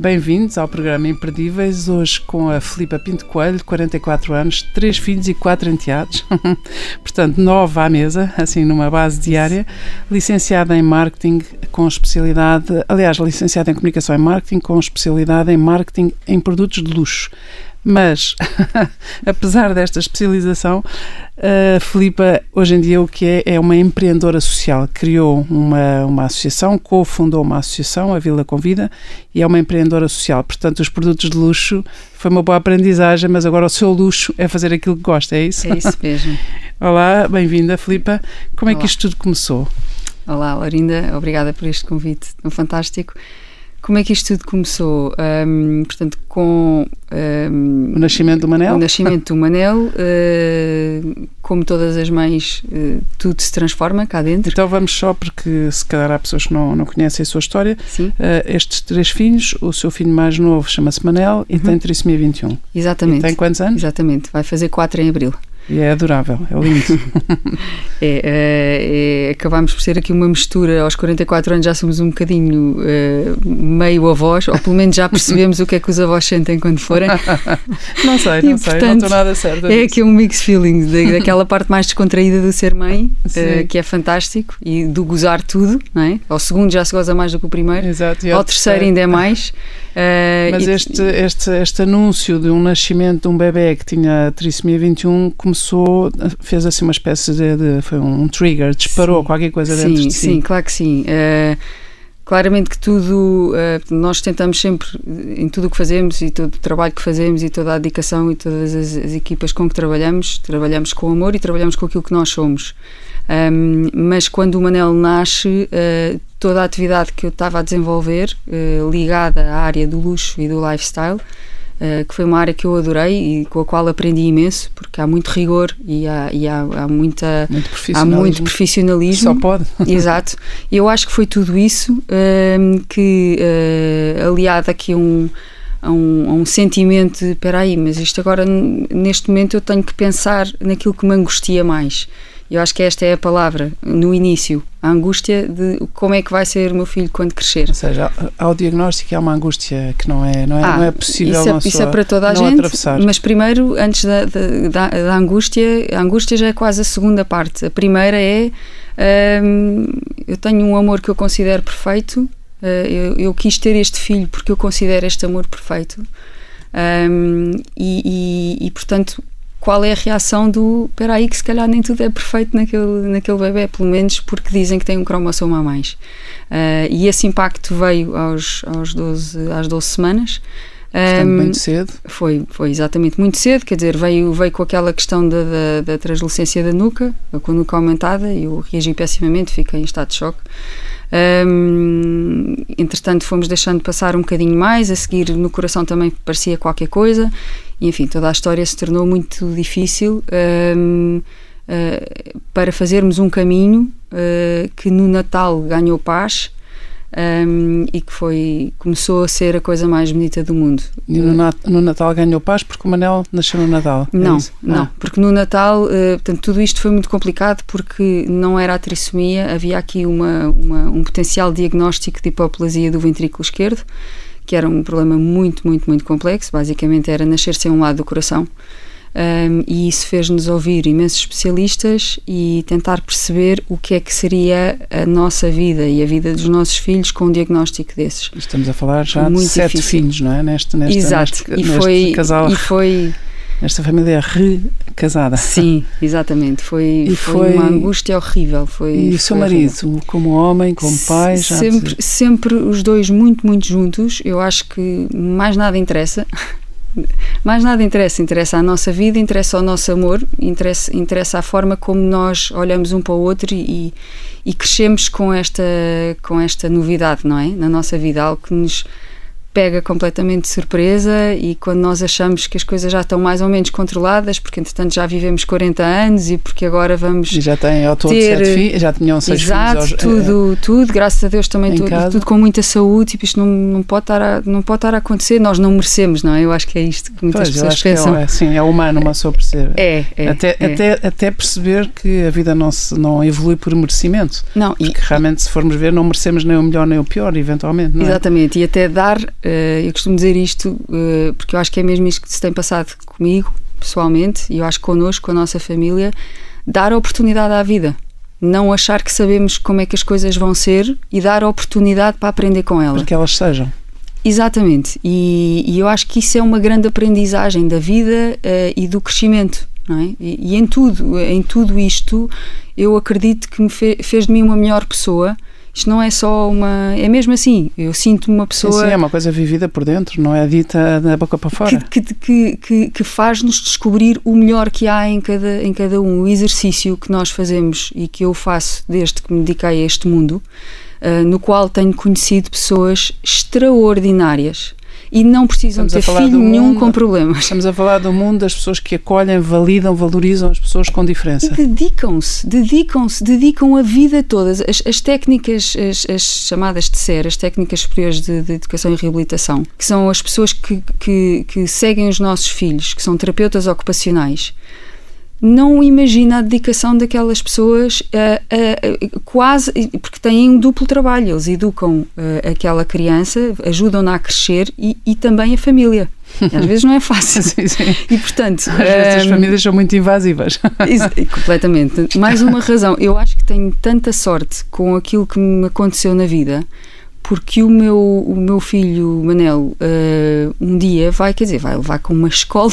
Bem-vindos ao programa Imperdíveis, hoje com a Filipa Pinto Coelho, 44 anos, três filhos e quatro enteados, portanto, nova à mesa, assim numa base diária, licenciada em Marketing com especialidade, aliás, licenciada em Comunicação e Marketing com especialidade em Marketing em Produtos de Luxo. Mas, apesar desta especialização, a Filipa, hoje em dia, o que é, é uma empreendedora social. Criou uma, uma associação, cofundou uma associação, a Vila Convida, e é uma empreendedora social. Portanto, os produtos de luxo foi uma boa aprendizagem, mas agora o seu luxo é fazer aquilo que gosta, é isso? É isso mesmo. Olá, bem-vinda, Filipa. Como é Olá. que isto tudo começou? Olá, Laurinda, obrigada por este convite fantástico. Como é que isto tudo começou? Um, portanto, com um, o nascimento do Manel? O nascimento do Manel, uh, como todas as mães, uh, tudo se transforma cá dentro. Então vamos só, porque se calhar há pessoas que não, não conhecem a sua história. Sim. Uh, estes três filhos, o seu filho mais novo chama-se Manel e uhum. tem trissomia 21. Exatamente. E tem quantos anos? Exatamente, vai fazer quatro em abril. E é adorável, é lindo. é, é, é, acabámos por ser aqui uma mistura. Aos 44 anos já somos um bocadinho uh, meio avós, ou pelo menos já percebemos o que é que os avós sentem quando forem. não sei, não e, sei, portanto, não estou nada certo. É aqui um mix feeling daquela parte mais descontraída do ser mãe, uh, que é fantástico, e do gozar tudo, não é? Ao segundo já se goza mais do que o primeiro, Exato, ao terceiro ainda é mais. Uh, Mas este, este, este anúncio de um nascimento de um bebê que tinha trissomia 21 começou, fez assim uma espécie de, de foi um trigger, disparou sim, qualquer coisa sim, dentro de si. Sim, claro que sim. Uh, claramente que tudo, uh, nós tentamos sempre, em tudo o que fazemos e todo o trabalho que fazemos e toda a dedicação e todas as, as equipas com que trabalhamos, trabalhamos com amor e trabalhamos com aquilo que nós somos. Um, mas quando o Manel nasce, uh, toda a atividade que eu estava a desenvolver, ligada à área do luxo e do lifestyle, uh, que foi uma área que eu adorei e com a qual aprendi imenso, porque há muito rigor e há, e há, há muita, muito há muito profissionalismo. Só pode. Exato. E eu acho que foi tudo isso que, aliado aqui a um a um, a um sentimento de espera aí, mas isto agora neste momento eu tenho que pensar naquilo que me angustia mais eu acho que esta é a palavra, no início, a angústia de como é que vai ser o meu filho quando crescer. Ou seja, ao diagnóstico há uma angústia que não é, não é, ah, não é possível isso é, isso é para toda a gente, atravessar. mas primeiro, antes da, da, da, angústia, a angústia já é quase a segunda parte. A primeira é hum, eu tenho um amor que eu considero perfeito, uh, eu, eu, quis ter este filho porque eu considero este amor perfeito. Um, e, e, e, portanto qual é a reação do espera aí que se calhar nem tudo é perfeito naquele, naquele bebê, pelo menos porque dizem que tem um cromossoma a mais. Uh, e esse impacto veio aos, aos 12, às 12 semanas. Portanto, um, muito cedo. Foi, foi exatamente muito cedo, quer dizer, veio, veio com aquela questão da, da, da translucência da nuca, com a nuca aumentada, e eu reagi pessimamente, fiquei em estado de choque. Um, entretanto, fomos deixando passar um bocadinho mais, a seguir no coração também parecia qualquer coisa, e enfim, toda a história se tornou muito difícil um, uh, ah, para fazermos um caminho uh, que no Natal ganhou paz. Um, e que foi começou a ser a coisa mais bonita do mundo. E no, Nat no Natal ganhou paz porque o Manel nasceu no Natal? É não, é não, ah. porque no Natal, uh, portanto, tudo isto foi muito complicado porque não era a trissomia, havia aqui uma, uma um potencial diagnóstico de hipoplasia do ventrículo esquerdo que era um problema muito, muito, muito complexo. Basicamente era nascer sem um lado do coração. Um, e isso fez-nos ouvir imensos especialistas e tentar perceber o que é que seria a nossa vida e a vida dos nossos filhos com um diagnóstico desses. Estamos a falar já Muito de sete difícil. filhos, não é? Neste, neste, Exato. Neste, e foi, neste casal. E foi esta família recasada. Sim, exatamente. Foi, e foi, foi uma angústia horrível. Foi, e o seu marido, horrível. como homem, como pai? Sempre, sempre os dois muito, muito juntos. Eu acho que mais nada interessa. Mais nada interessa. Interessa a nossa vida, interessa o nosso amor, interessa, interessa a forma como nós olhamos um para o outro e, e crescemos com esta, com esta novidade, não é? Na nossa vida, algo que nos pega completamente de surpresa e quando nós achamos que as coisas já estão mais ou menos controladas, porque entretanto já vivemos 40 anos e porque agora vamos e já tem ao todo ter... sete filhos, já tinham seis Exato, filhos. tudo, é, tudo, graças a Deus também tudo, tudo, com muita saúde, tipo, isto não, não, pode estar a, não pode estar a acontecer, nós não merecemos, não é? Eu acho que é isto que muitas pois, pessoas pensam. É, sim, é humano, uma pessoa percebe. É, é, até, é. Até, até perceber que a vida não, se, não evolui por merecimento. Não, porque e, realmente se formos ver não merecemos nem o melhor nem o pior, eventualmente. Não é? Exatamente, e até dar, eu costumo dizer isto uh, porque eu acho que é mesmo isto que se tem passado comigo, pessoalmente, e eu acho que connosco, com a nossa família, dar oportunidade à vida. Não achar que sabemos como é que as coisas vão ser e dar oportunidade para aprender com elas. Para que elas sejam. Exatamente, e, e, eu acho que isso é uma grande aprendizagem da vida uh, e do crescimento. É? E, e, em tudo, em tudo isto, eu acredito que me fe, fez de mim uma melhor pessoa isto não é só uma. É mesmo assim. Eu sinto-me uma pessoa. Sim, sim, é uma coisa vivida por dentro, não é dita da boca para fora. Que, que, que, que faz-nos descobrir o melhor que há em cada, em cada um. O exercício que nós fazemos e que eu faço desde que me dediquei a este mundo, uh, no qual tenho conhecido pessoas extraordinárias e não precisam ter filho nenhum mundo, com problemas. Estamos a falar do mundo das pessoas que acolhem, validam, valorizam as pessoas com diferença. Dedicam-se, dedicam-se, dedicam a vida toda. As, as técnicas, as, as, chamadas de SER, as técnicas superiores de, de, educação e reabilitação, que são as pessoas que, que, que seguem os nossos filhos, que são terapeutas ocupacionais, não imagina a dedicação daquelas pessoas quase porque têm um duplo trabalho. Eles educam uh, aquela criança ajudam-na a crescer e, e, também a família. Às vezes não é fácil. Sim, sim. e portanto às vezes as famílias são muito invasivas. Completamente. Mais uma razão. Eu acho que tenho tanta sorte com aquilo que me aconteceu na vida porque o meu, o meu filho Manel uh, um dia vai, quer dizer, vai levar com uma escola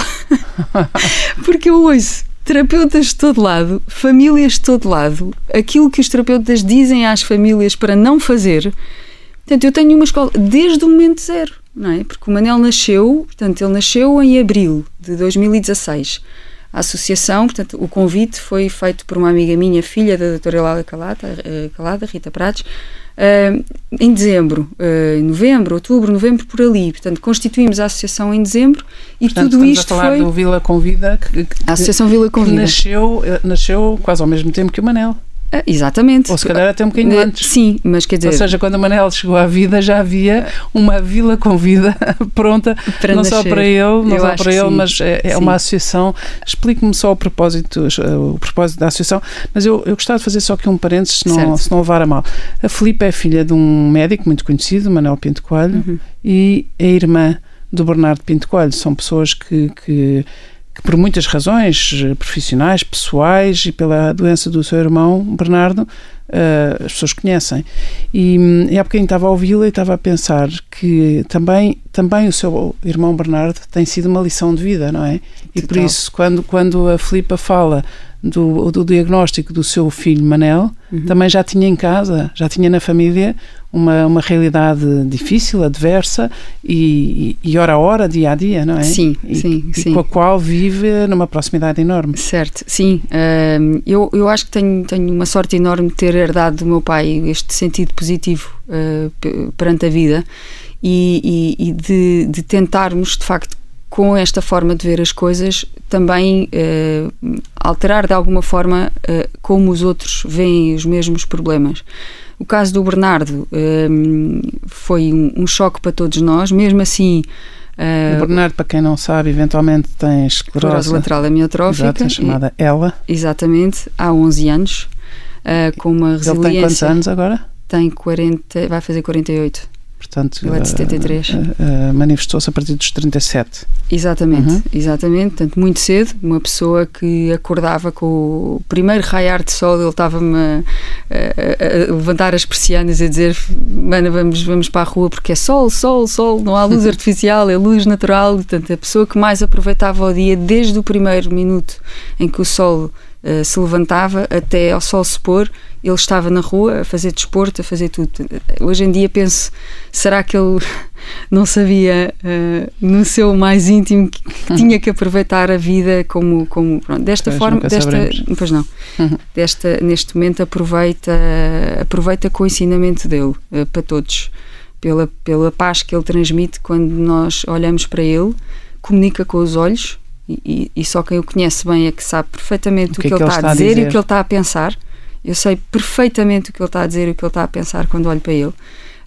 porque eu ouço terapeutas de todo lado, famílias de todo lado, aquilo que os terapeutas dizem às famílias para não fazer. Portanto, eu tenho uma escola desde o momento zero, não é? Porque o Manel nasceu, portanto, ele nasceu em abril de 2016. A associação, portanto, o convite foi feito por uma amiga minha, filha da doutora Elália Calada, eh, Calada Rita Prates, Uh, em dezembro, uh, novembro, outubro, novembro, por ali. Portanto, constituímos a associação em dezembro e Portanto, tudo isto a falar foi. do Vila Convida, que, que, a Associação Vila Convida. nasceu, eh, nasceu quase ao mesmo tempo que o Manel. Ah, exatamente. Ou se calhar até um bocadinho antes. Sim, mas quer dizer. Ou seja, quando a Manel chegou à vida já havia uma vila com vida pronta, para não nascer. só para ele, não Eu só para ele, sim. mas é, é uma associação. Explique-me só o propósito, o propósito da associação, mas eu, eu gostava de fazer só aqui um parênteses, se não, se não levar a mal. A Filipe é filha de um médico muito conhecido, Manuel Pinto Coelho, uhum. e é irmã do Bernardo Pinto Coelho. São pessoas que, que que por muitas razões eh, profissionais, pessoais e pela doença do seu irmão Bernardo, uh, as pessoas conhecem. E, hum, e há bocadinho estava a ouvi-la e estava a pensar que também, também o seu irmão Bernardo tem sido uma lição de vida, não é? E por isso, quando, quando a Filipa fala do, do diagnóstico do seu filho Manel, uhum. também já tinha em casa, já tinha na família uma, uma realidade difícil, adversa e, e, e hora a hora, dia a dia, não é? Sim, e, sim, e sim. com a qual vive numa proximidade enorme. Certo, sim. Uh, eu, eu acho que tenho, tenho uma sorte enorme de ter herdado do meu pai este sentido positivo uh, perante a vida e, e de, de tentarmos, de facto, com esta forma de ver as coisas, também uh, alterar de alguma forma uh, como os outros veem os mesmos problemas. O caso do Bernardo foi um, um, choque para todos nós, mesmo assim. o Bernardo, para quem não sabe, eventualmente tem esclerose lateral amiotrófica. Exato, chamada ELA. Exatamente, há 11 anos, com uma resiliência. Ele tem quantos anos agora? Tem 40, vai fazer 48. Portanto, Ele é de 73. Uh, uh, manifestou-se a partir dos 37. Exatamente, uhum. exatamente. Portanto, muito cedo, uma pessoa que acordava com o primeiro raiar de sol, ele estava-me a, a, a, levantar as persianas e a dizer: Mana, vamos, vamos para a rua porque é sol, sol, sol, não há luz artificial, é luz natural. Portanto, a pessoa que mais aproveitava o dia desde o primeiro minuto em que o sol uh, se levantava até ao sol se pôr ele estava na rua a fazer desporto, a fazer tudo. Hoje em dia penso, será que ele não sabia uh, no seu mais íntimo que, que uhum. tinha que aproveitar a vida como, como pronto, desta pois, forma, desta, saberemos. pois não, uhum. desta, neste momento aproveita, aproveita com o ensinamento dele uh, para todos. pela, pela paz que ele transmite quando nós olhamos para ele, comunica com os olhos e, e, só quem o conhece bem é que sabe perfeitamente o, o que, que, ele, está, a dizer, dizer, e o que ele está a pensar. Eu sei perfeitamente o que ele está a dizer e o que ele está a pensar quando olho para ele.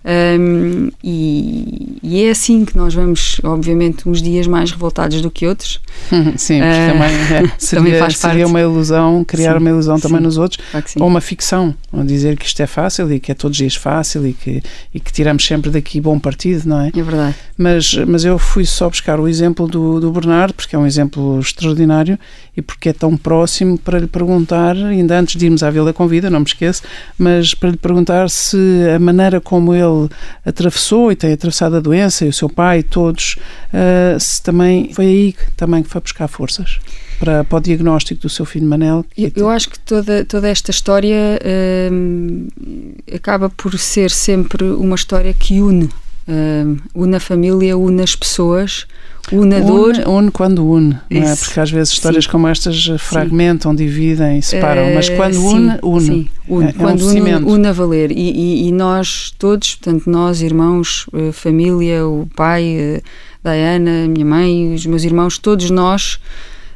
Um, e, e, é assim que nós vamos, obviamente, uns dias mais revoltados do que outros. Sim, uh, também, é, seria, também faz seria uma ilusão, criar sim, uma ilusão sim, também nos outros, claro ou uma ficção, ou dizer que isto é fácil e que é todos os dias fácil e que, e que tiramos sempre daqui bom partido, não é? É verdade. Mas, mas eu fui só buscar o exemplo do, do Bernardo, porque é um exemplo extraordinário e porque é tão próximo para lhe perguntar, ainda antes de irmos à Vila Convida, não me esqueço, mas para lhe perguntar se a maneira como ele ele atravessou e tem atravessado a doença, e o seu pai, todos, uh, também foi aí também que foi buscar forças para, para o diagnóstico do seu filho Manel. Eu, eu acho que toda, toda esta história uh, acaba por ser sempre uma história que une. Uh, une a família, une as pessoas, unador. Une, une quando une, é? Porque às vezes histórias sim. como estas fragmentam, sim. dividem, separam, mas quando sim, une, une. Sim, une. É, quando é um une, une a valer. E, e, e, nós todos, portanto, nós, irmãos, eh, família, o pai, eh, Diana, a minha mãe, os meus irmãos, todos nós.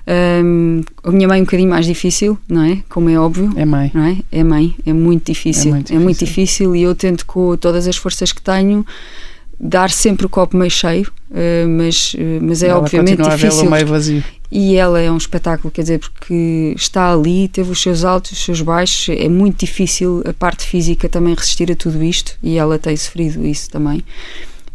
Um, a minha mãe é um bocadinho mais difícil, não é? Como é óbvio. É mãe. Não é? é mãe, é muito difícil. É muito difícil, é muito difícil e eu tento com todas as forças que tenho dar sempre o copo meio cheio, uh, mas, uh, mas é ela obviamente difícil. meio vazio. E ela é um espetáculo, quer dizer, porque está ali, teve os seus altos, os seus baixos, é muito difícil a parte física também resistir a tudo isto e ela tem sofrido isso também.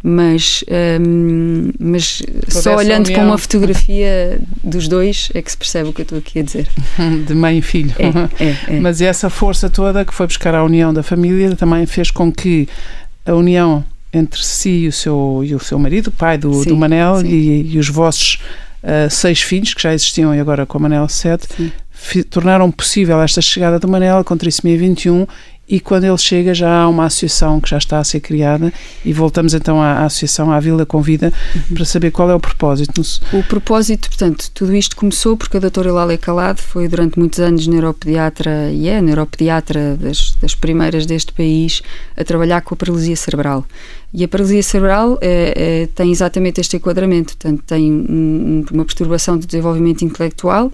Mas, um, mas só olhando união. para uma fotografia dos dois é que se percebe o que eu estou aqui a dizer. De mãe e filho. É, é, é. Mas essa força toda que foi buscar a união da família também fez com que a união entre si e o seu, e o seu marido, pai do, sim, do Manel, e, e, os vossos uh, seis filhos, que já existiam e agora com o Manel sete, tornaram possível esta chegada do Manel com trissomia 21 e quando ele chega já há uma associação que já está a ser criada e voltamos então à, à associação, à Vila Convida, uhum. para saber qual é o propósito. O propósito, portanto, tudo isto começou porque a doutora Lália Calado foi durante muitos anos neuropediatra e é neuropediatra das, das primeiras deste país a trabalhar com a paralisia cerebral. E a paralisia cerebral é, é, tem exatamente este enquadramento, portanto, tem um, uma perturbação do desenvolvimento intelectual,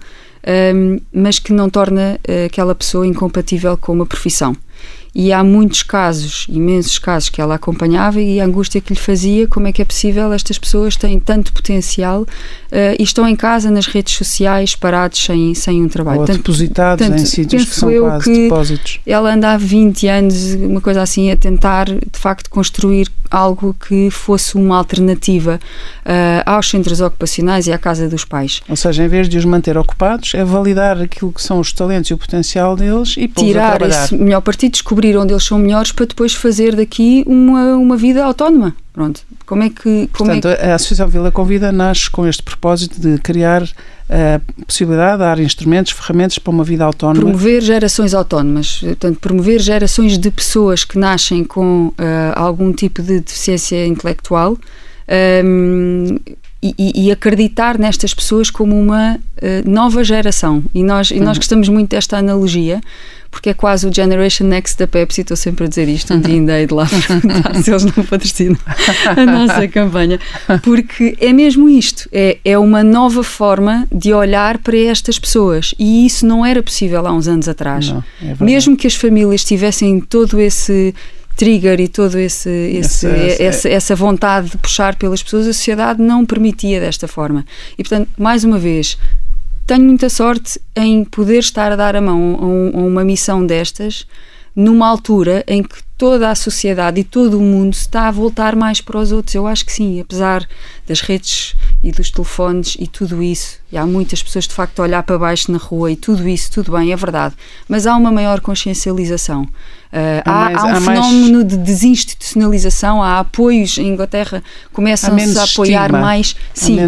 um, mas que não torna uh, aquela pessoa incompatível com uma profissão e há muitos casos, imensos casos que ela acompanhava e a angústia que lhe fazia, como é que é possível estas pessoas têm tanto potencial e estão em casa, nas redes sociais, parados sem, sem um trabalho. Ou tanto, depositados tanto, em sítios que são quase que depósitos. Ela anda há 20 anos, uma coisa assim, a tentar de facto construir algo que fosse uma alternativa uh, aos centros ocupacionais e à casa dos pais. Ou seja, em vez de os manter ocupados, é validar aquilo que são os talentos e o potencial deles e tirar esse melhor partido, descobrir descobrir onde eles são melhores para depois fazer daqui uma, uma vida autónoma. Pronto. Como é que. Como Portanto, é que... a Associação Vila Convida nasce com este propósito de criar a possibilidade de dar instrumentos, ferramentas para uma vida autónoma. Promover gerações autónomas, portanto, promover gerações de pessoas que nascem com uh, algum tipo de deficiência intelectual um, e, e, acreditar nestas pessoas como uma uh, nova geração. E nós, e nós uhum. gostamos muito desta analogia, porque é quase o Generation Next da Pepsi, estou sempre a dizer isto, um dia ainda hei de lá perguntar se eles não patrocinam a nossa campanha, porque é mesmo isto, é, é uma nova forma de olhar para estas pessoas e isso não era possível há uns anos atrás. Não, é mesmo que as famílias tivessem todo esse trigger e todo esse, esse, essa, essa, essa, vontade de puxar pelas pessoas, a sociedade não permitia desta forma. E portanto, mais uma vez, tenho muita sorte em poder estar a dar a mão a, um, a uma missão destas numa altura em que toda a sociedade e todo o mundo está a voltar mais para os outros. Eu acho que sim, apesar das redes e dos telefones e tudo isso, e há muitas pessoas de facto a olhar para baixo na rua e tudo isso, tudo bem, é verdade, mas há uma maior consciencialização. Uh, há, mais, há, um há fenómeno mais... de desinstitucionalização, há apoios em Inglaterra, começam-se a apoiar estigma. mais sim,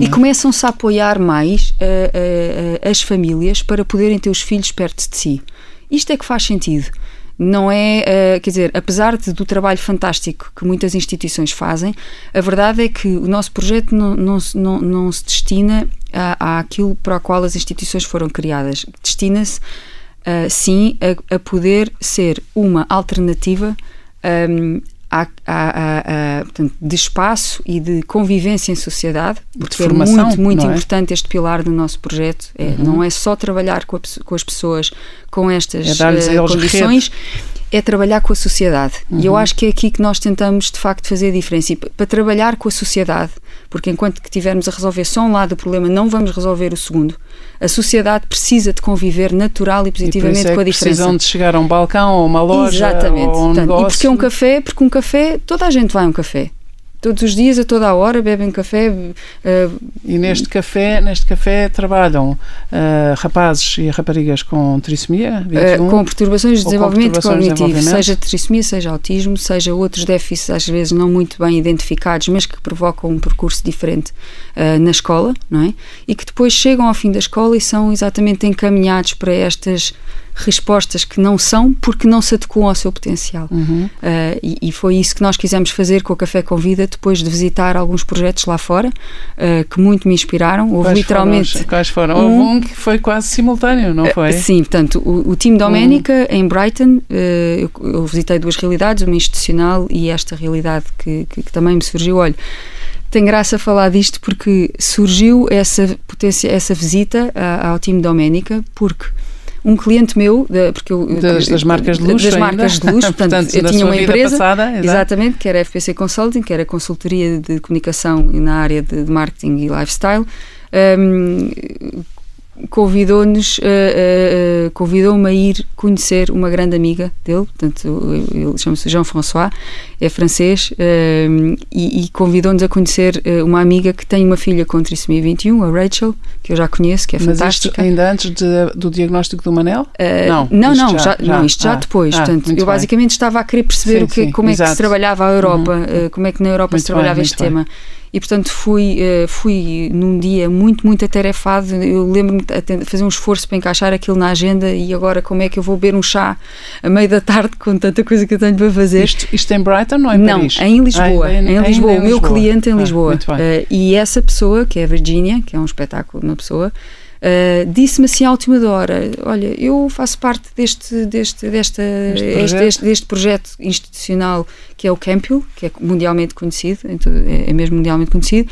e começam-se a apoiar mais uh, uh, as famílias para poderem ter os filhos perto de si. Isto é que faz sentido não é, uh, quer dizer, apesar de, do trabalho fantástico que muitas instituições fazem, a verdade é que o nosso projeto não, não, não, não se destina a, àquilo para o qual as instituições foram criadas. Destina-se, uh, sim, a, a, poder ser uma alternativa um, há, há, há, portanto, de espaço e de convivência em sociedade, porque é muito, muito é? importante este pilar do nosso projeto. É, uhum. Não é só trabalhar com, a, com as pessoas com estas é uh, condições, é trabalhar com a sociedade. Uhum. E eu uhum. acho que é aqui que nós tentamos, de facto, fazer a diferença. E para trabalhar com a sociedade, porque enquanto que tivermos a resolver só um lado do problema, não vamos resolver o segundo. A sociedade precisa de conviver natural e positivamente e é com a diferença. Precisam de chegar a um balcão ou uma loja Exatamente. ou um Portanto, negócio. E porque um café, porque um café, toda a gente vai a um café todos os dias, a toda a hora, bebem café. Uh, e neste café, neste café trabalham uh, rapazes e raparigas com trissomia? 21, uh, com perturbações de desenvolvimento perturbações cognitivo, de seja trissomia, seja autismo, seja outros déficits, às vezes não muito bem identificados, mas que provocam um percurso diferente na escola, não é? E que depois chegam ao fim da escola e são exatamente encaminhados para estas respostas que não são porque não se adequam ao seu potencial. Uhum. Uh, e, e, foi isso que nós quisemos fazer com o Café Convida depois de visitar alguns projetos lá fora uh, que muito me inspiraram. Houve quais literalmente. Foram, quais foram? Um, Houve um que foi quase simultâneo, não foi? Uh, sim, portanto, o, o time Doménica uhum. em Brighton, eu, eu, visitei duas realidades, uma institucional e esta realidade que, que, que também me surgiu. Olha, tem graça falar disto porque surgiu essa potência, essa visita ao time Doménica, porque um cliente meu, de, porque eu, das, das, marcas de luxo, das marcas de portanto, portanto eu tinha uma empresa, passada, exatamente, que era FPC Consulting, que era consultoria de comunicação na área de, de marketing e lifestyle. Um, convidou-nos, uh, uh, convidou-me a ir conhecer uma grande amiga dele, portanto, ele chama-se Jean-François, é francês, uh, e, e convidou-nos a conhecer uma amiga que tem uma filha com trissomia 21, a Rachel, que eu já conheço, que é Mas fantástica. ainda antes de, do diagnóstico do Manel? não, não, não, já, já, já, não, isto já ah, depois. Ah, portanto, eu bem. basicamente estava a querer perceber sim, o que, sim, como exato. é que se trabalhava a Europa, uhum. como é que na Europa muito se trabalhava bem, este tema. Bem e portanto fui, eh, fui num dia muito, muito atarefado. Eu lembro-me de fazer um esforço para encaixar aquilo na agenda e agora como é que eu vou beber um chá a meio da tarde com tanta coisa que eu tenho para fazer. Isto, isto em Brighton ou em Não, Paris? em Lisboa. Ah, em, em, Lisboa, em, o meu cliente em ah, Lisboa. Uh, e essa pessoa, que é a Virginia, que é um espetáculo de uma pessoa, Uh, disse-me assim à última hora: Olha, eu faço parte deste, deste, desta, este projeto. Este, deste, projeto institucional que é o Campbell, que é mundialmente conhecido, então é, é mesmo mundialmente conhecido.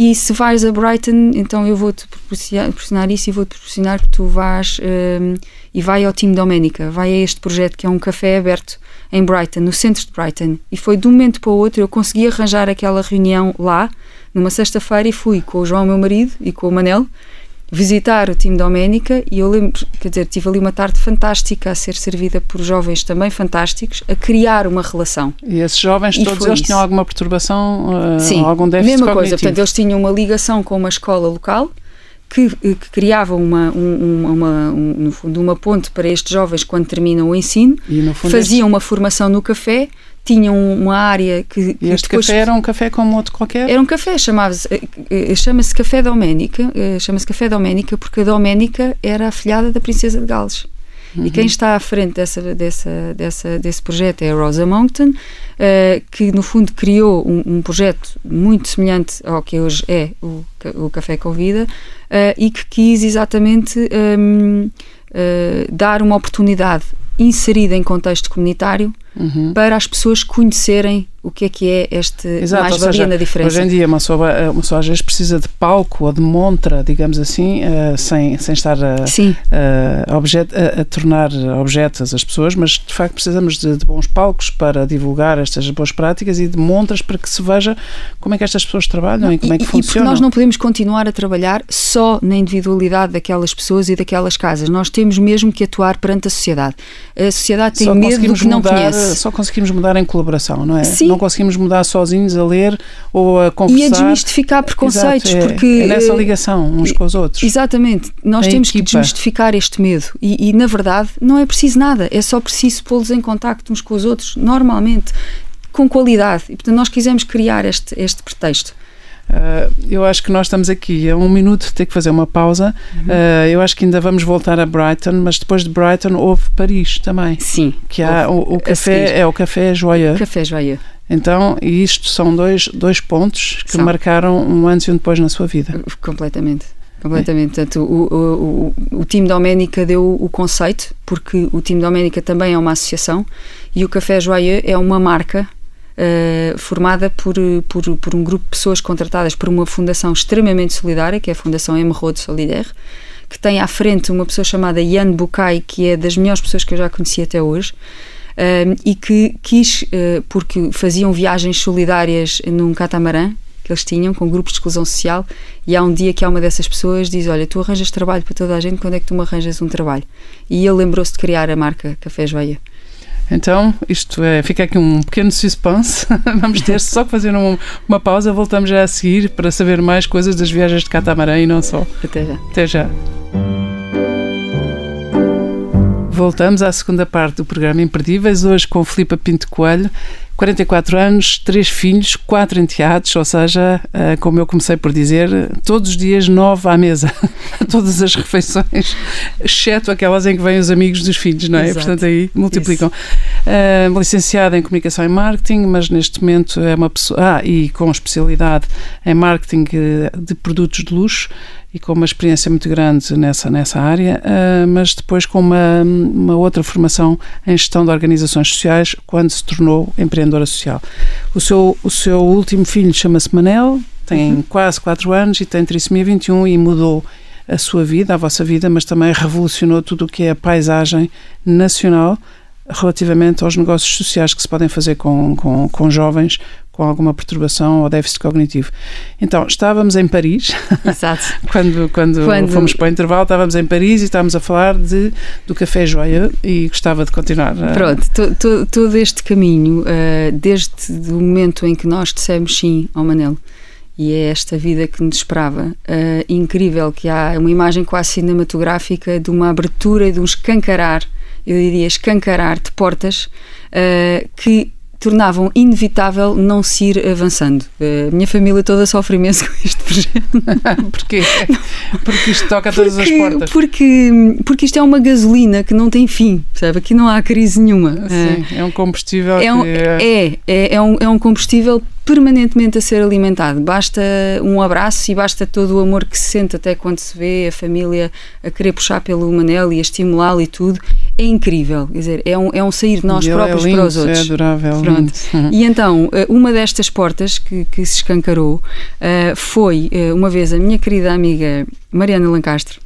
E se vais a Brighton, então eu vou-te proporcionar isso e vou-te proporcionar que tu vás um, e vai ao time Doménica, vai a este projeto que é um café aberto em Brighton, no centro de Brighton. E foi de um momento para o outro, eu consegui arranjar aquela reunião lá, numa sexta-feira, e fui com o João, meu marido, e com o Manel, visitar o time Doménica e eu lembro, quer dizer, tive ali uma tarde fantástica a ser servida por jovens também fantásticos, a criar uma relação. E esses jovens e todos eles isso. tinham alguma perturbação, uh, Sim, algum déficit mesma cognitivo. coisa, portanto eles tinham uma ligação com uma escola local que, que criava uma, um, uma, um, no fundo, uma ponte para estes jovens quando terminam o ensino, faziam este... uma formação no café, tinham uma área que. E este depois, café era um café como outro qualquer? Era um café, chamava-se eh, eh, chama-se Café Doménica, eh, chama-se Café Doménica porque a Doménica era a filhada da Princesa de Gales. Uhum. E quem está à frente dessa, dessa, dessa, desse projeto é a Rosa Monckton, uh, que no fundo criou um, um, projeto muito semelhante ao que hoje é o, o Café com Vida uh, e que quis exatamente um, uh, dar uma oportunidade inserida em contexto comunitário uhum. para as pessoas conhecerem o que é que é este mais-valia na diferença. Hoje em dia, uma pessoa, uma pessoa às vezes precisa de palco ou de montra, digamos assim, uh, sem, sem estar a, a, objet, a, a, tornar objetos as pessoas, mas de facto precisamos de, de, bons palcos para divulgar estas boas práticas e de montras para que se veja como é que estas pessoas trabalham e como é que funcionam. E porque nós não podemos continuar a trabalhar só na individualidade daquelas pessoas e daquelas casas. Nós temos mesmo que atuar perante a sociedade. A sociedade tem só medo do que não conhece. Só conseguimos mudar em colaboração, não é? Sim, não conseguimos mudar sozinhos a ler ou a conversar. E a desmistificar preconceitos, Exato, é, porque... É nessa ligação uns com os outros. Exatamente. Nós a temos equipa. que desmistificar este medo e, e, na verdade, não é preciso nada. É só preciso pô-los em contacto uns com os outros, normalmente, com qualidade. E, portanto, nós quisemos criar este, este pretexto. Uh, eu acho que nós estamos aqui a um minuto ter que fazer uma pausa. Uhum. Uh, eu acho que ainda vamos voltar a Brighton, mas depois de Brighton houve Paris também. Sim. Que há o, o café é o café Joyeux. Café Joyeux. Então, e isto são dois, dois pontos que são. marcaram um antes e um depois na sua vida. Completamente. Completamente. É. Portanto, o, o, o, o time Doménica deu o conceito, porque o time Doménica também é uma associação e o Café Joyeux é uma marca uh, formada por, por, por um grupo de pessoas contratadas por uma fundação extremamente solidária, que é a Fundação Emeraude Solidaire, que tem à frente uma pessoa chamada Ian Bukai, que é das melhores pessoas que eu já conheci até hoje. Um, e que quis, uh, porque faziam viagens solidárias num catamarã que eles tinham com grupos de exclusão social e há um dia que há uma dessas pessoas diz, olha, tu arranjas trabalho para toda a gente, quando é que tu me arranjas um trabalho? E ele lembrou-se de criar a marca Café Joia. Então, isto é, fica aqui um pequeno suspense. Vamos ter só que fazer um, uma pausa. Voltamos já a seguir para saber mais coisas das viagens de catamarã e não só. Até já. Até já. Voltamos à segunda parte do programa Imperdíveis, hoje com Filipe Pinto Coelho, 44 anos, três filhos, quatro enteados, ou seja, eh, como eu comecei por dizer, todos os dias nove à mesa, todas as refeições, exceto aquelas em que vêm os amigos dos filhos, não é? Exato. Portanto, aí multiplicam. Uh, licenciada em Comunicação e Marketing, mas neste momento é uma pessoa. Ah, e com especialidade em Marketing de produtos de luxo e com uma experiência muito grande nessa, nessa área, uh, mas depois com uma, uma outra formação em gestão de organizações sociais quando se tornou empreendedora social. O seu, o seu último filho chama-se Manel, tem uhum. quase 4 anos e tem trissomia 21 e mudou a sua vida, a vossa vida, mas também revolucionou tudo o que é a paisagem nacional relativamente aos negócios sociais que se podem fazer com, com, com jovens com alguma perturbação ou déficit cognitivo. Então, estávamos em Paris. Exato. quando, quando, quando, fomos para o intervalo, estávamos em Paris e estávamos a falar de, do Café Joia e gostava de continuar. Pronto, to, to, todo este caminho, uh, desde o momento em que nós dissemos sim ao Manel, e é esta vida que nos esperava. Uh, incrível que há uma imagem quase cinematográfica de uma abertura e de um escancarar, eu diria escancarar de portas uh, que tornavam inevitável não se ir avançando. A minha família toda sofre imenso com este projeto. Porquê? Porque isto toca a todas porque, as portas. Porque, porque isto é uma gasolina que não tem fim, percebe? Aqui não há crise nenhuma. Sim, é, é um combustível é, um, é... é, é, é, um, é um combustível permanentemente a ser alimentado. Basta um abraço e basta todo o amor que se sente até quando se vê a família a querer puxar pelo Manel e a estimulá-lo e tudo. É incrível. Quer dizer, é um, é um sair de nós e próprios é lindo, para os outros. É adorável. Pronto. E então, eh, uma destas portas que, que se escancarou uh, foi, uh, uma vez, a minha querida amiga Mariana Lancastre,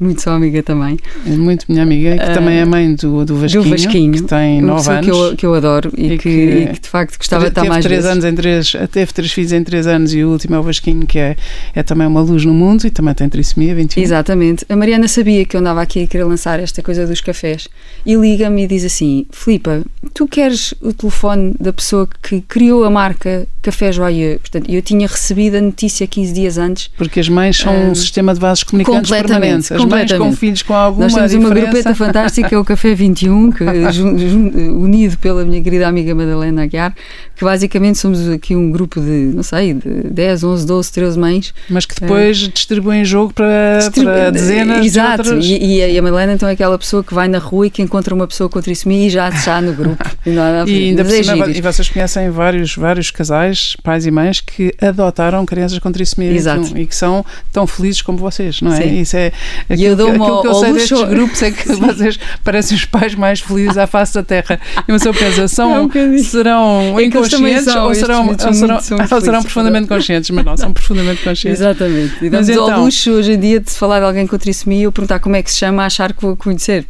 muito sua amiga também. É muito minha amiga, que uh, também é mãe do, do, Vasquinho, do Vasquinho, que tem 9 anos. Que eu, que eu adoro e, e, que, e, que, de facto gostava de estar mais três vezes. anos em três, Teve três filhos em 3 anos e o último é o Vasquinho, que é, é também uma luz no mundo e também tem trissomia 21. Exatamente. A Mariana sabia que eu andava aqui a querer lançar esta coisa dos cafés e liga-me e diz assim: Filipa, tu queres o telefone da pessoa que criou a marca Café Joyeux? Portanto, eu tinha recebido a notícia 15 dias antes. Porque as mães são um, um sistema de vasos comunicantes permanente. As mães com filhos com alguma Nós temos diferença. uma grupeta fantástica, o Café 21, que, unido pela minha querida amiga Madalena Aguiar, que basicamente somos aqui um grupo de, não sei, de 10, 11, 12, 13 mães. Mas que depois uh, distribuem jogo para, distribu para dezenas Exato, de outras... e, e, a Madalena então é aquela pessoa que vai na rua e que encontra uma pessoa com trissomia e já está no grupo. e, não, não, e ainda por é cima, e vocês conhecem vários, vários casais, pais e mães, que adotaram crianças com trissomia Exato. e que são tão felizes como vocês, não é? Sim. Isso é aquilo, e eu dou aquilo que eu sei destes grupos é que Sim. vocês parecem os pais mais felizes à face da Terra. E uma pessoa pensa, são, é um serão é inconscientes são, ou serão, ou serão, ou serão profundamente conscientes, mas não, são profundamente conscientes. Exatamente. E damos então, ao luxo hoje em dia de se falar de alguém com trissomia ou perguntar como é que se chama, achar que vou conhecer.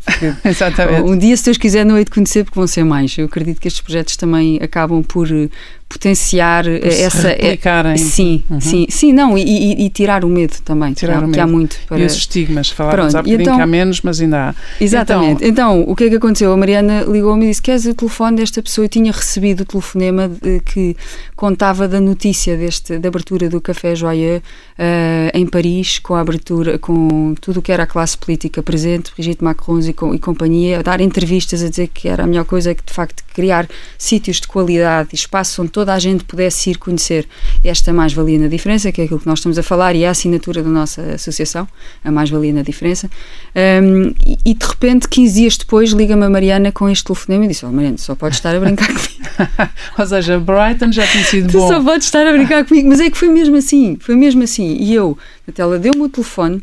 Exatamente. Um dia, se Deus quiser, não hei de conhecer porque vão ser mais. Eu acredito que estes projetos também acabam por potenciar Por essa replicarem. sim uhum. sim sim não e, e, e, tirar o medo também tirar que, o medo. que há muito para... e os estigmas falávamos há bocadinho então, que há menos mas ainda há exatamente então, então o que é que aconteceu a Mariana ligou-me e disse queres o telefone desta pessoa eu tinha recebido o telefonema de, que contava da notícia deste da abertura do Café Joyeux uh, em Paris com a abertura com tudo o que era a classe política presente Brigitte Macron e, com, e companhia a dar entrevistas a dizer que era a melhor coisa que de facto criar sítios de qualidade e espaços onde toda a gente pudesse ir conhecer esta mais-valia na diferença, que é aquilo que nós estamos a falar e é a assinatura da nossa associação, a mais-valia na diferença. Um, e, e, de repente, 15 dias depois, liga-me a Mariana com este telefonema e disse: Oh, Mariana, só podes estar a brincar comigo. Ou seja, Brighton já tinha sido tu bom. Tu só podes estar a brincar comigo, mas é que foi mesmo assim, foi mesmo assim. E eu, até ela deu-me o telefone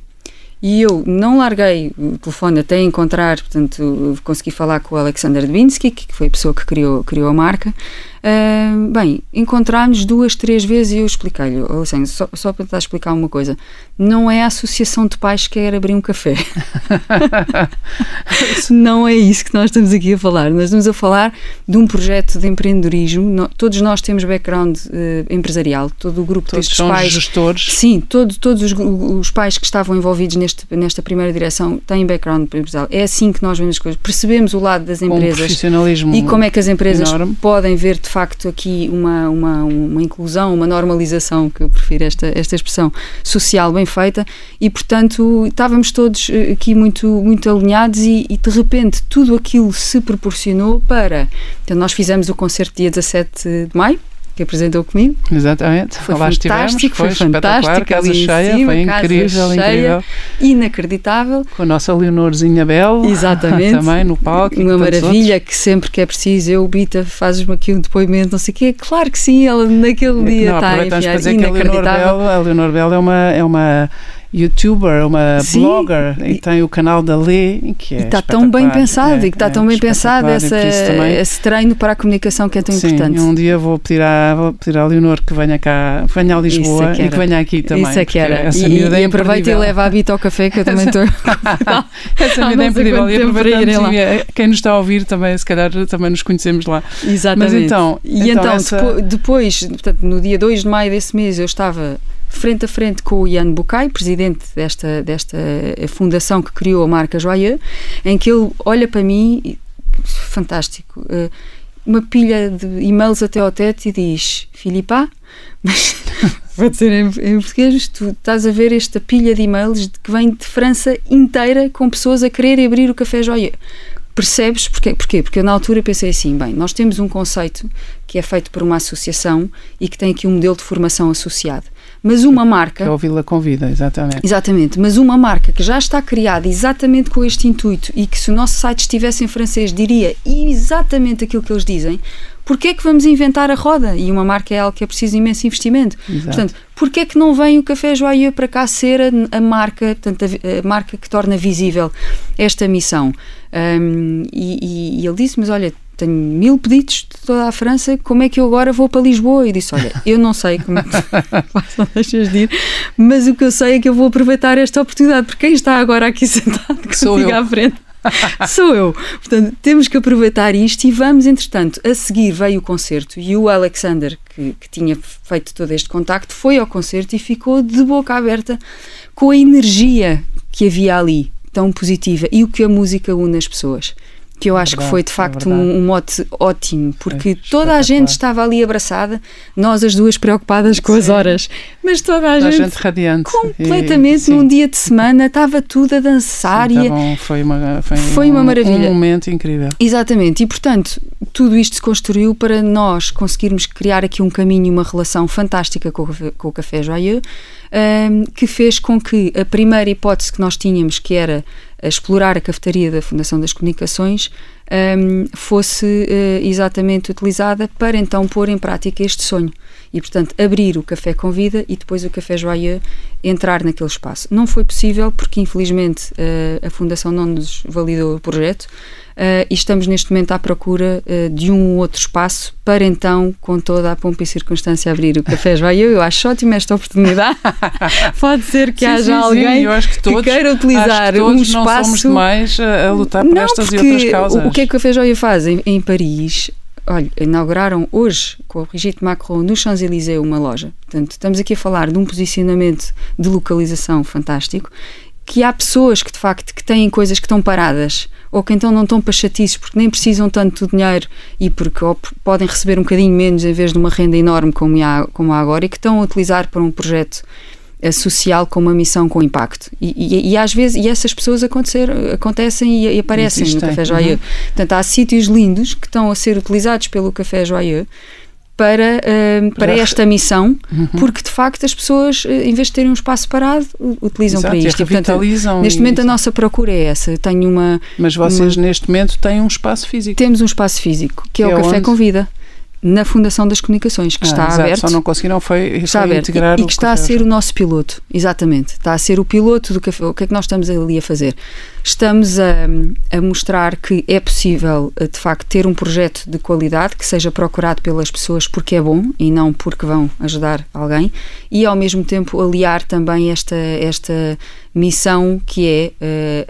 e eu não larguei o telefone até encontrar, portanto, consegui falar com o Alexander Dvinsky, que foi a pessoa que criou, criou a marca, Uh, bem, encontrámos duas, três vezes e eu expliquei-lhe, assim, só, só para tentar explicar uma coisa, não é a associação de pais que quer abrir um café. não é isso que nós estamos aqui a falar. Nós estamos a falar de um projeto de empreendedorismo. No, todos nós temos background uh, empresarial, todo o grupo todos destes são pais. gestores. Sim, todo, todos os, os, pais que estavam envolvidos neste, nesta primeira direção têm background empresarial. É assim que nós vemos as coisas. Percebemos o lado das empresas um e como é que as empresas enorme. podem ver de facto aqui uma, uma, uma inclusão, uma normalização, que eu prefiro esta, esta expressão, social bem feita e, portanto, estávamos todos eh, aqui muito, muito alinhados e, e de repente tudo aquilo se proporcionou para. Então, nós fizemos o concerto dia 17 de maio que apresentou comigo. Exatamente. Foi Lá fantástico, foi, foi fantástico. Casa cheia, cima, foi incrível, cheia, incrível. Inacreditável. Com a nossa Leonorzinha Bel. Exatamente. também no palco. Uma maravilha que sempre que é preciso, eu, Bita, fazes-me aqui um depoimento, não sei o quê. Claro que sim, ela naquele dia não, está a enfiar. Dizer inacreditável. Que a Leonor Bel, a Leonor Bel é uma, é uma youtuber, uma Sim. blogger e tem o canal da Lê que é E está tão bem pensado, é, e que está é tão bem pensado essa, esse treino para a comunicação que é tão sim, importante. um dia vou pedir, à, vou pedir à Leonor que venha cá, venha a Lisboa é que e que venha aqui também. Isso é que era. E, miúda e é aproveita e leva a Bita ao café, que eu também estou. Essa miúda é imperdível. E e, eh, quem nos está a ouvir também, se calhar, também nos conhecemos lá. Exatamente. Mas então, e então então, essa- depo- depois, portanto, no dia 2 de maio desse mês, eu estava frente a frente com o Ian Bucay, presidente desta, desta fundação que criou a marca Joyeux, em que ele olha para mim, e- fantástico, eh, uma pilha de e-mails até ao teto e diz: Filipa, mas vou dizer em, em português, tu estás a ver esta pilha de e-mails que vem de França inteira com pessoas a querer abrir o Café Joyeux. Percebes porquê? porquê? Porque eu na altura pensei assim, bem, nós temos um conceito que é feito por uma associação e que tem aqui um modelo de formação associado. Mas uma marca Que é o Vila Convida, exatamente. Exatamente, mas uma marca que já está criada exatamente com este intuito e que se o nosso site estivesse em francês diria exatamente aquilo que eles dizem, porquê é que vamos inventar a roda? E uma marca é algo que é preciso imenso investimento. Exato. Portanto, porquê é que não vem o Café Joyeux para cá ser a, a marca, portanto, a, a marca que torna visível esta missão? Hum, e, e- e ele disse, mas olha, tenho mil pedidos de toda a França, como é que eu agora vou para Lisboa? E disse, olha, eu não sei como é que tu deixas de ir, mas o que eu sei é que eu vou aproveitar esta oportunidade, porque quem está agora aqui sentado Sou contigo eu. à frente sou eu. Portanto, temos que aproveitar isto e vamos, entretanto, a seguir veio o concerto e o Alexander, que, que tinha feito todo este contacto, foi ao concerto e ficou de boca aberta com a energia que havia ali, tão positiva, e o que a música une as pessoas. Que eu acho verdade, que foi de é facto verdade. um, um mote ótimo, porque É toda a gente estava ali abraçada, nós as duas preocupadas com as Sim. horas, mas toda a Toda gente, gente radiante. completamente E, num dia de semana, estava tudo a dançar sim, e tá bom, foi uma, foi, Foi uma um- maravilha. Um momento incrível. Exatamente, e portanto, tudo isto se construiu para nós conseguirmos criar aqui um caminho e uma relação fantástica com o com o Café Joyeux, hum, que fez com que a primeira hipótese que nós tínhamos, que era explorar a cafetaria da Fundação das Comunicações, hum, fosse eh, exatamente utilizada para então pôr em prática este sonho. E, portanto, abrir o Café com Vida e depois o Café Joyeux entrar naquele espaço. Não foi possível porque, infelizmente, eh, a Fundação não nos validou o projeto e estamos neste momento à procura eh, de um outro espaço para então, com toda a pompa e circunstância, abrir o Café Joyeux. Eu acho ótima esta oportunidade. Pode ser que Sim, haja sim, sim, alguém acho que, todos, queira utilizar que um não espaço somos demais a, a lutar por não, estas e outras causas. O, o que é que o Café Joia faz em, em Paris? Olha, inauguraram hoje com a Brigitte Macron no Champs-Élysées uma loja. Portanto, estamos aqui a falar de um posicionamento de localização fantástico que há pessoas que de facto que têm coisas que estão paradas ou que então não estão para chatices porque nem precisam tanto do dinheiro e porque podem receber um bocadinho menos em vez de uma renda enorme como há, como há agora e que estão a utilizar para um projeto eh, social com uma missão com impacto. E, e- e às vezes e essas pessoas acontecer, acontecem e, e aparecem Existem, no Café uhum. Joyeux Portanto, há sítios lindos que estão a ser utilizados pelo Café Joyeux para, eh, para esta missão, Uhum. porque de facto as pessoas, eh, em vez de terem um espaço parado, utilizam Exato, para isto. E, portanto, neste momento a nossa procura é essa. Eu tenho uma. Mas vocês uma- neste momento têm um espaço físico. Temos um espaço físico, que é, Que o é Café onde? Convida. Na Fundação das Comunicações, que ah, está exato, aberto. Só não conseguiram foi, está foi aberto, integrar e, e que está a ser o nosso piloto, exatamente. Está a ser o piloto do café. O que é que nós estamos ali a fazer? Estamos a, a mostrar que é possível, eh, de facto, ter um projeto de qualidade que seja procurado pelas pessoas porque é bom e não porque vão ajudar alguém e, ao mesmo tempo, aliar também esta, esta missão que é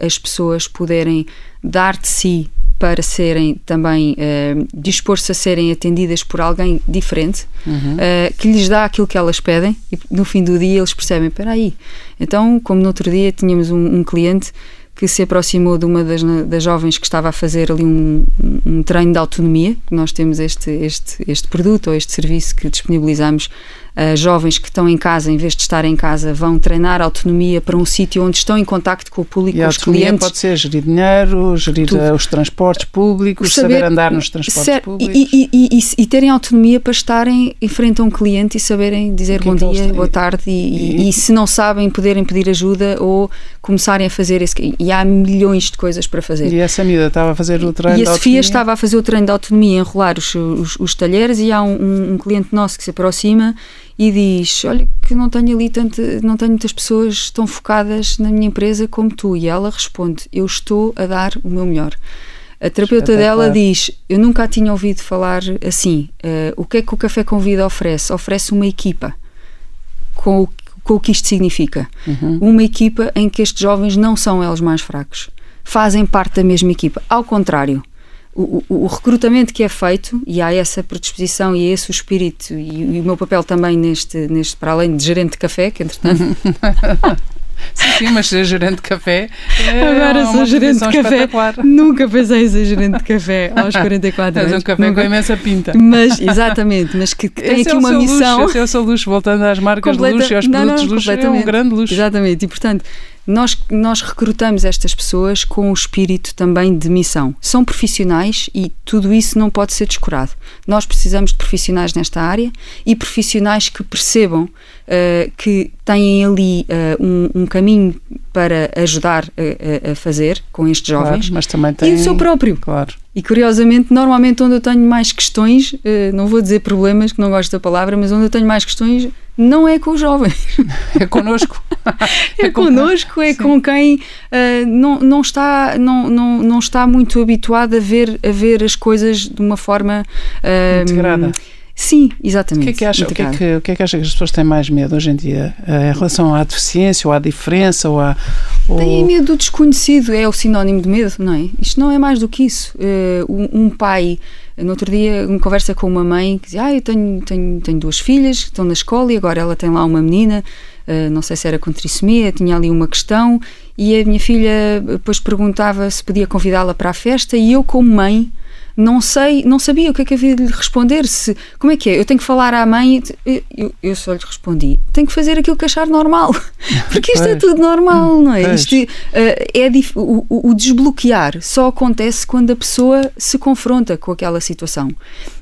uh, as pessoas poderem dar de si para serem também uh, dispor-se a serem atendidas por alguém diferente uhum. uh, que lhes dá aquilo que elas pedem e no fim do dia eles percebem, espera aí então como no outro dia tínhamos um, um cliente que se aproximou de uma das, das jovens que estava a fazer ali um, um treino de autonomia. Nós temos este, este, este produto ou este serviço que disponibilizamos uh, jovens que estão em casa, em vez de estar em casa, vão treinar autonomia para um sítio onde estão em contacto com o público, e com os clientes. pode ser gerir dinheiro, gerir Tudo. os transportes públicos, saber, saber andar nos transportes ser, públicos. E, e, e, terem autonomia para estarem em frente a um cliente e saberem dizer bom dia, boa tarde e, se não sabem, poderem pedir ajuda ou começarem a fazer esse. E há milhões de coisas para fazer. E essa miúda estava a fazer o treino e a Sofia estava a fazer o treino de autonomia, enrolar os, os, os talheres e há um, um cliente nosso que se aproxima e diz: Olha, que não tenho ali tanto, não tenho muitas pessoas tão focadas na minha empresa como tu. E ela responde: Eu estou a dar o meu melhor. A terapeuta dela diz: Eu nunca a tinha ouvido falar assim. Uh, o que é que o Café com Vida oferece? Oferece uma equipa com o, com o que isto significa. Uhum. Uma equipa em que estes jovens não são eles mais fracos. Fazem parte da mesma equipa. Ao contrário, o, o, recrutamento que é feito, e há essa predisposição e é esse o espírito, e, e, o meu papel também neste, neste, para além de gerente de café, que entretanto. Sim, sim, mas ser gerente de café. É Agora sou gerente de café. Nunca pensei em ser gerente de café aos 44 anos. Mas um café Nunca. com imensa pinta. Mas, exatamente, mas que, que tem aqui é uma missão. Luxo, esse é o seu luxo, voltando às marcas Completa... de luxo e aos produtos não, não, de luxo, é um grande luxo. Exatamente, e portanto, nós, nós recrutamos estas pessoas com o espírito também de missão. São profissionais e tudo isso não pode ser descurado. Nós precisamos de profissionais nesta área e profissionais que percebam uh, que têm ali uh, um, um, caminho para ajudar a, a, fazer com estes jovens claro, mas também tem... e o seu próprio. Claro. E curiosamente, normalmente onde eu tenho mais questões, uh, não vou dizer problemas, que não gosto da palavra, mas onde eu tenho mais questões não é com os jovens. É connosco. é, é connosco, é Sim. com quem uh, não, não, está, não, não, não está muito habituado a ver, a ver as coisas de uma forma uh, integrada. Sim, exatamente. O que, é que acha, o, que é que, o que é que acha que as pessoas têm mais medo hoje em dia? Uh, em relação à deficiência ou à diferença? Ou à, ou... Têm medo do desconhecido, é o sinónimo de medo, não é? Isto não é mais do que isso. Um, um pai no outro dia, uma conversa com uma mãe que dizia: Ah, eu tenho, tenho, tenho duas filhas que estão na escola e agora ela tem lá uma menina, uh, não sei se era com trissomia, tinha ali uma questão, e a minha filha depois perguntava se podia convidá-la para a festa, e eu, como mãe, não sei, não sabia o que é que havia de lhe responder. Se, como é que é? Eu tenho que falar à mãe, eu, eu só lhe respondi, tenho que fazer aquilo que achar normal, porque isto é tudo normal, não é? Isto, uh, é o, o, desbloquear só acontece quando a pessoa se confronta com aquela situação.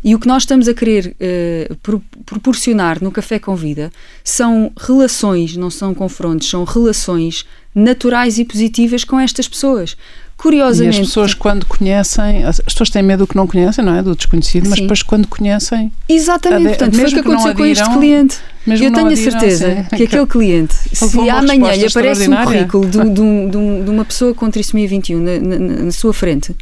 E o que nós estamos a querer uh, pro, proporcionar no Café com Vida são relações, não são confrontos, são relações naturais e positivas com estas pessoas. Curiosamente. E as pessoas, quando conhecem, as pessoas têm medo do que não conhecem, não é? Do desconhecido, mas depois, quando conhecem. Exatamente, portanto, foi o que aconteceu adiram, com este cliente. eu tenho a certeza sim. que aquele cliente, se amanhã lhe aparece um currículo de, de, de, de, uma pessoa com trissomia 21 na, na, na, sua frente,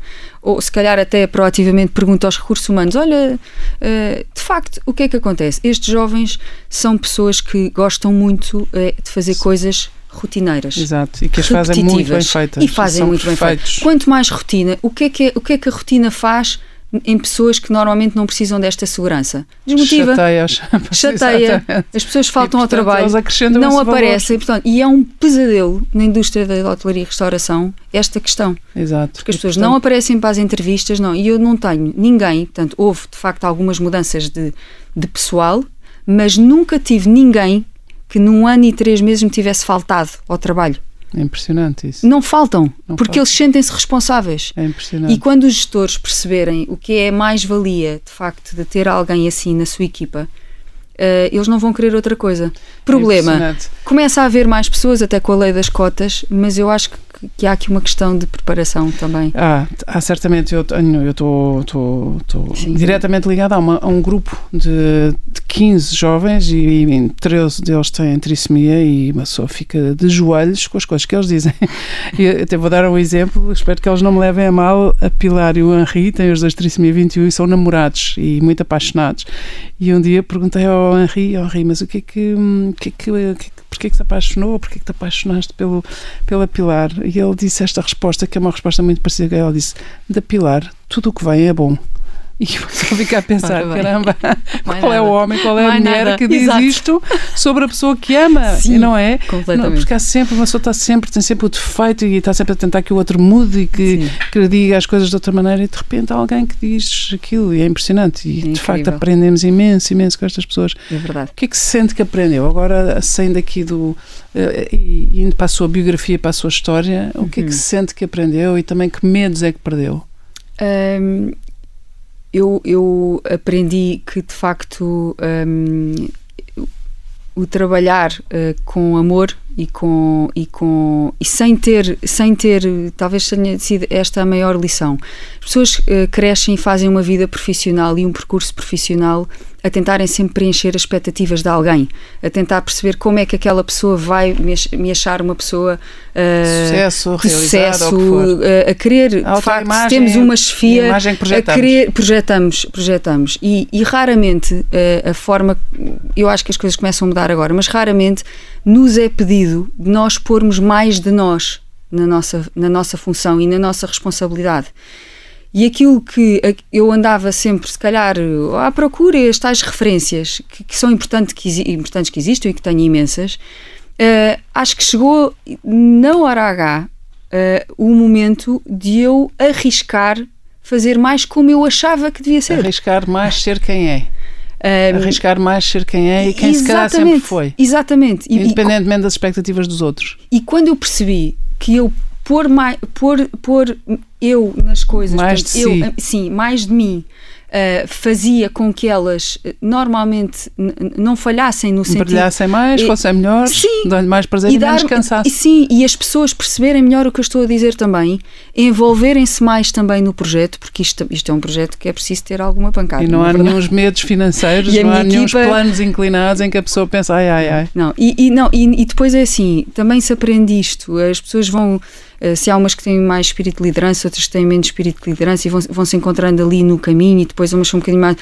ou se calhar até proativamente pergunta aos recursos humanos: olha, eh, de facto, o que é que acontece? Estes jovens são pessoas que gostam muito eh, de fazer coisas rotineiras. Exato, e que as fazem muito bem feitas. E fazem muito perfeitos. bem feitas. Quanto mais rotina, o que, é que, o que é que a rotina faz em pessoas que normalmente não precisam desta segurança? Desmotiva. Chateia. As pessoas faltam e, portanto, ao trabalho, não aparecem. Portanto, e é um pesadelo na indústria da hotelaria e restauração esta questão. Exato. Porque as pessoas portanto... não aparecem para as entrevistas, não. E eu não tenho ninguém, portanto, houve de facto algumas mudanças de, de pessoal, mas nunca tive ninguém que num ano e três meses me tivesse faltado ao trabalho. É impressionante isso. Não faltam, Não porque eles sentem-se responsáveis. É impressionante. E quando os gestores perceberem o que é mais-valia, de facto, de ter alguém assim na sua equipa, Uh, eles não vão querer outra coisa. Problema: é começa a haver mais pessoas, até com a lei das cotas, mas eu acho que que há aqui uma questão de preparação também. Ah, certamente. Eu estou diretamente ligada a, uma, a, um grupo de, de 15 jovens e, e 13 deles têm trissomia e uma pessoa fica de joelhos com as coisas que eles dizem. Eu até vou dar um exemplo, espero que eles não me levem a mal. A Pilar e o Henri têm os dois trissomia 21 e são namorados e muito apaixonados. E um dia perguntei ao Henri, oh, Henri, mas o que é que, o que, é que, é que porquê que te apaixonou, porquê que te apaixonaste pelo, pela Pilar? E ele disse esta resposta, que é uma resposta muito parecida. Ele disse: Da Pilar, tudo o que vem é bom. E só fico a pensar, caramba, qual é o homem, qual é a mulher nada. que diz Exato. isto sobre a pessoa que ama, Sim, e não é? Completamente. Não, porque há sempre, uma pessoa está sempre, tem sempre o defeito e está sempre a tentar que o outro mude e que, que diga as coisas de outra maneira e de repente há alguém que diz aquilo e é impressionante e é de facto aprendemos imenso, imenso com estas pessoas. É verdade. O que é que se sente que aprendeu? Agora, saindo aqui do, uh, e indo para a sua biografia, para a sua história, o que uhum. é que uhum. se sente que aprendeu e também que medos é que perdeu? Um, eu, eu aprendi que de facto um, o trabalhar uh, com amor e com e com e sem ter sem ter talvez tenha sido esta a maior lição. As pessoas uh, crescem e fazem uma vida profissional e um percurso profissional a tentarem sempre preencher as expectativas de alguém, a tentar perceber como é que aquela pessoa vai me achar uma pessoa uh, sucesso, de sucesso, uh, a querer, de facto, imagem, temos uma chefia, a querer, projetamos, projetamos. E, e raramente a forma, eu acho que as coisas começam a mudar agora, mas raramente nos é pedido de nós pormos mais de nós na nossa, na nossa função e na nossa responsabilidade. E aquilo que eu andava sempre, se calhar, à procura, as tais referências que, que são importantes que, importantes que existam e que tenho imensas, uh, acho que chegou na hora H uh, o momento de eu arriscar fazer mais como eu achava que devia ser. Arriscar mais ser quem é. Um, Arriscar mais ser quem é e quem se calhar sempre foi. Exatamente. Independentemente e, das expectativas dos outros. E quando eu percebi que eu pôr, mais, pôr, pôr eu nas coisas, mais portanto, de eu, si. sim, mais de mim, uh, fazia com que elas eh, normalmente não falhassem no sentido... Brilhassem mais, e, fossem melhores, dando mais prazer e, e dar, menos cansaço. Sim, e as pessoas perceberem melhor o que eu estou a dizer também, envolverem-se mais também no projeto, porque isto, isto é um projeto que é preciso ter alguma pancada. E não, não há é nenhum medos financeiros, não há nenhum planos inclinados em que a pessoa pensa ai, ai, ai. Não, e, e não, e, e depois é assim, também se aprende isto, as pessoas vão se há umas que têm mais espírito de liderança, outras que têm menos espírito de liderança e vão, vão se encontrando ali no caminho e depois umas são um bocadinho mais.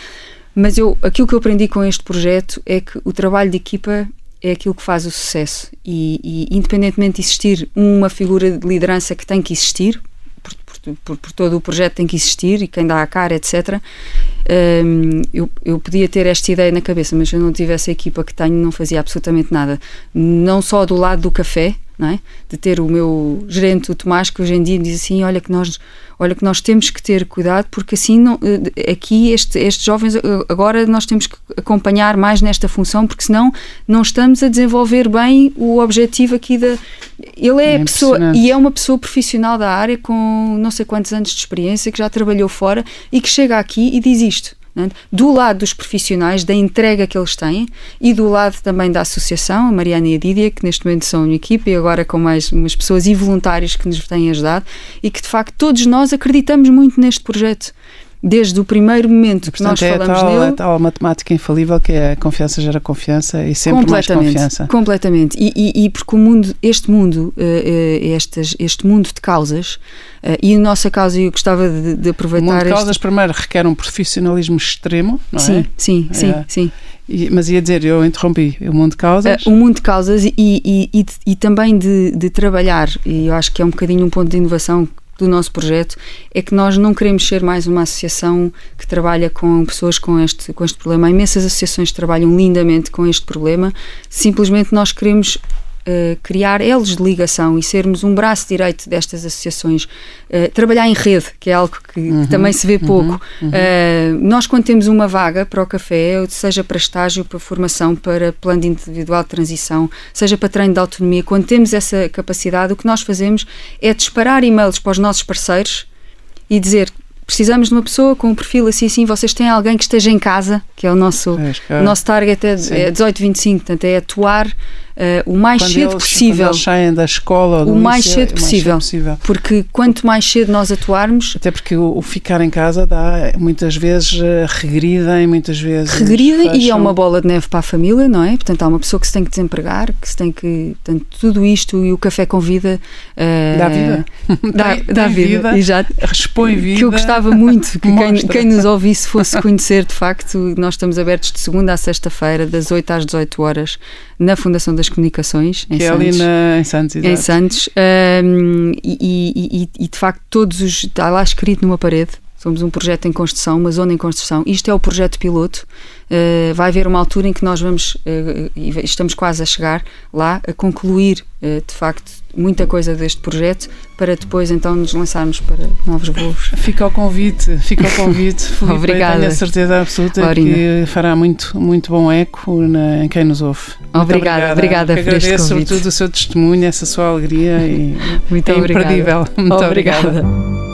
Mas eu, aquilo que eu aprendi com este projeto é que o trabalho de equipa é aquilo que faz o sucesso e, e independentemente de existir uma figura de liderança que tem que existir, por, por, por, todo o projeto tem que existir e quem dá a cara, etc. Um, eu, eu podia ter esta ideia na cabeça, mas se eu não tivesse a equipa que tenho, não fazia absolutamente nada. Não só do lado do café, é? de ter o meu gerente, o Tomás, que hoje em dia me diz assim: olha, que nós, olha que nós temos que ter cuidado, porque assim, não, eh, aqui, este, estes jovens, eh, agora nós temos que acompanhar mais nesta função, porque senão não estamos a desenvolver bem o objetivo aqui da. Ele é, é pessoa e é uma pessoa profissional da área com não sei quantos anos de experiência, que já trabalhou fora e que chega aqui e diz isto? Do lado dos profissionais, da entrega que eles têm e do lado também da associação, a Mariana e a Dídia, que neste momento são uma equipa e agora com mais umas pessoas e voluntários que nos têm ajudado e que de facto todos nós acreditamos muito neste projeto desde o primeiro momento que nós é falamos tal, nele. É tal matemática infalível que é a confiança gera confiança e sempre mais confiança. Completamente. E, e, e porque o mundo, este mundo, uh, estes, este mundo de causas, uh, e a nossa causa, eu gostava de, de aproveitar. O mundo de causas, este... primeiro, requer um profissionalismo extremo, não sim, é? Sim, sim, é. sim. E, mas ia dizer, eu interrompi, o mundo de causas. Uh, o mundo de causas e, e, e, e também de, de, trabalhar, e eu acho que é um bocadinho um ponto de inovação do nosso projeto é que nós não queremos ser mais uma associação que trabalha com pessoas com este, com este problema. Há imensas associações que trabalham lindamente com este problema, simplesmente nós queremos Uh, criar elos de ligação e sermos um braço direito destas associações, uh, trabalhar em rede, que é algo que, uhum, que também se vê uhum, pouco. Uhum, uh, nós, quando temos uma vaga para o café, seja para estágio, para formação, para plano individual de transição, seja para treino de autonomia, quando temos essa capacidade, o que nós fazemos é disparar e-mails para os nossos parceiros e dizer precisamos de uma pessoa com um perfil assim assim, vocês têm alguém que esteja em casa, que é o nosso, é, o nosso target é, é 18-25, portanto é atuar o mais quando cedo eles, possível. Quando eles saem da escola, o mais cedo, possível, mais cedo possível. Porque quanto mais cedo nós atuarmos. Até porque o, o ficar em casa dá muitas vezes regrida e muitas vezes. Regrida fecham. e é uma bola de neve para a família, não é? Portanto, há uma pessoa que se tem que desempregar, que se tem que. Portanto, tudo isto e o café com vida. Uh, dá vida. Dá, tem, dá tem vida. vida. já Expõe vida. Que eu gostava muito que quem, quem, nos ouvisse fosse conhecer, de facto, nós estamos abertos de segunda a sexta-feira, das 8 às 18 horas, na Fundação das Comunicações, em que Santos. é ali na, em Santos, exato. Em Santos. Um, e, e, e, e, de facto, todos os. Está lá escrito numa parede. Somos um projeto em construção, uma zona em construção. Isto é o projeto piloto. Uh, vai haver uma altura em que nós vamos, uh, e estamos quase a chegar lá, a concluir, uh, de facto, muita coisa deste projeto para depois então nos lançarmos para novos voos. Fica o convite, fica o convite. Filipe, Obrigada. Tenho a certeza absoluta Laurina. que fará muito, muito bom eco na, em quem nos ouve. Obrigada, obrigada, obrigada por Agradeço este sobretudo o seu testemunho, essa sua alegria e muito é obrigada. imperdível. Muito obrigada. obrigada.